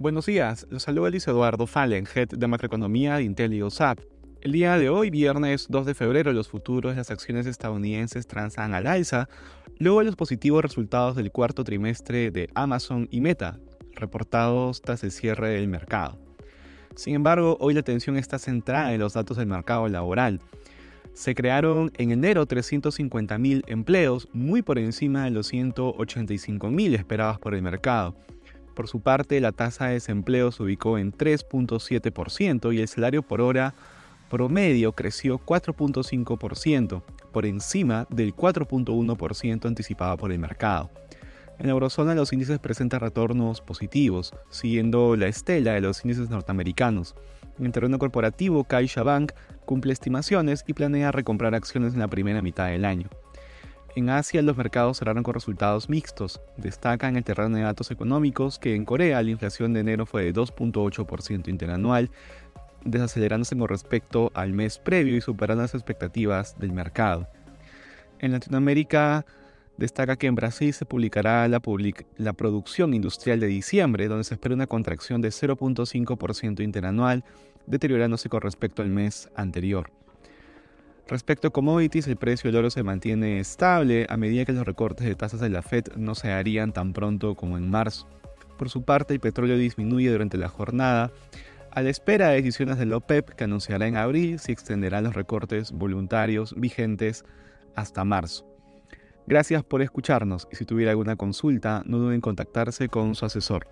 Buenos días, los saluda Luis Eduardo Fallen, Head de Macroeconomía de IntelioSAP. El día de hoy, viernes 2 de febrero, los futuros de las acciones estadounidenses transan al alza, luego de los positivos resultados del cuarto trimestre de Amazon y Meta, reportados tras el cierre del mercado. Sin embargo, hoy la atención está centrada en los datos del mercado laboral. Se crearon en enero 350.000 empleos, muy por encima de los 185.000 esperados por el mercado. Por su parte, la tasa de desempleo se ubicó en 3.7% y el salario por hora promedio creció 4.5%, por encima del 4.1% anticipado por el mercado. En la eurozona los índices presentan retornos positivos, siguiendo la estela de los índices norteamericanos. En el terreno corporativo, CaixaBank cumple estimaciones y planea recomprar acciones en la primera mitad del año. En Asia los mercados cerraron con resultados mixtos. Destaca en el terreno de datos económicos que en Corea la inflación de enero fue de 2.8% interanual, desacelerándose con respecto al mes previo y superando las expectativas del mercado. En Latinoamérica destaca que en Brasil se publicará la, la producción industrial de diciembre, donde se espera una contracción de 0.5% interanual, deteriorándose con respecto al mes anterior. Respecto a commodities, el precio del oro se mantiene estable a medida que los recortes de tasas de la Fed no se harían tan pronto como en marzo. Por su parte, el petróleo disminuye durante la jornada a la espera de decisiones del OPEP que anunciará en abril si extenderá los recortes voluntarios vigentes hasta marzo. Gracias por escucharnos y si tuviera alguna consulta, no duden en contactarse con su asesor.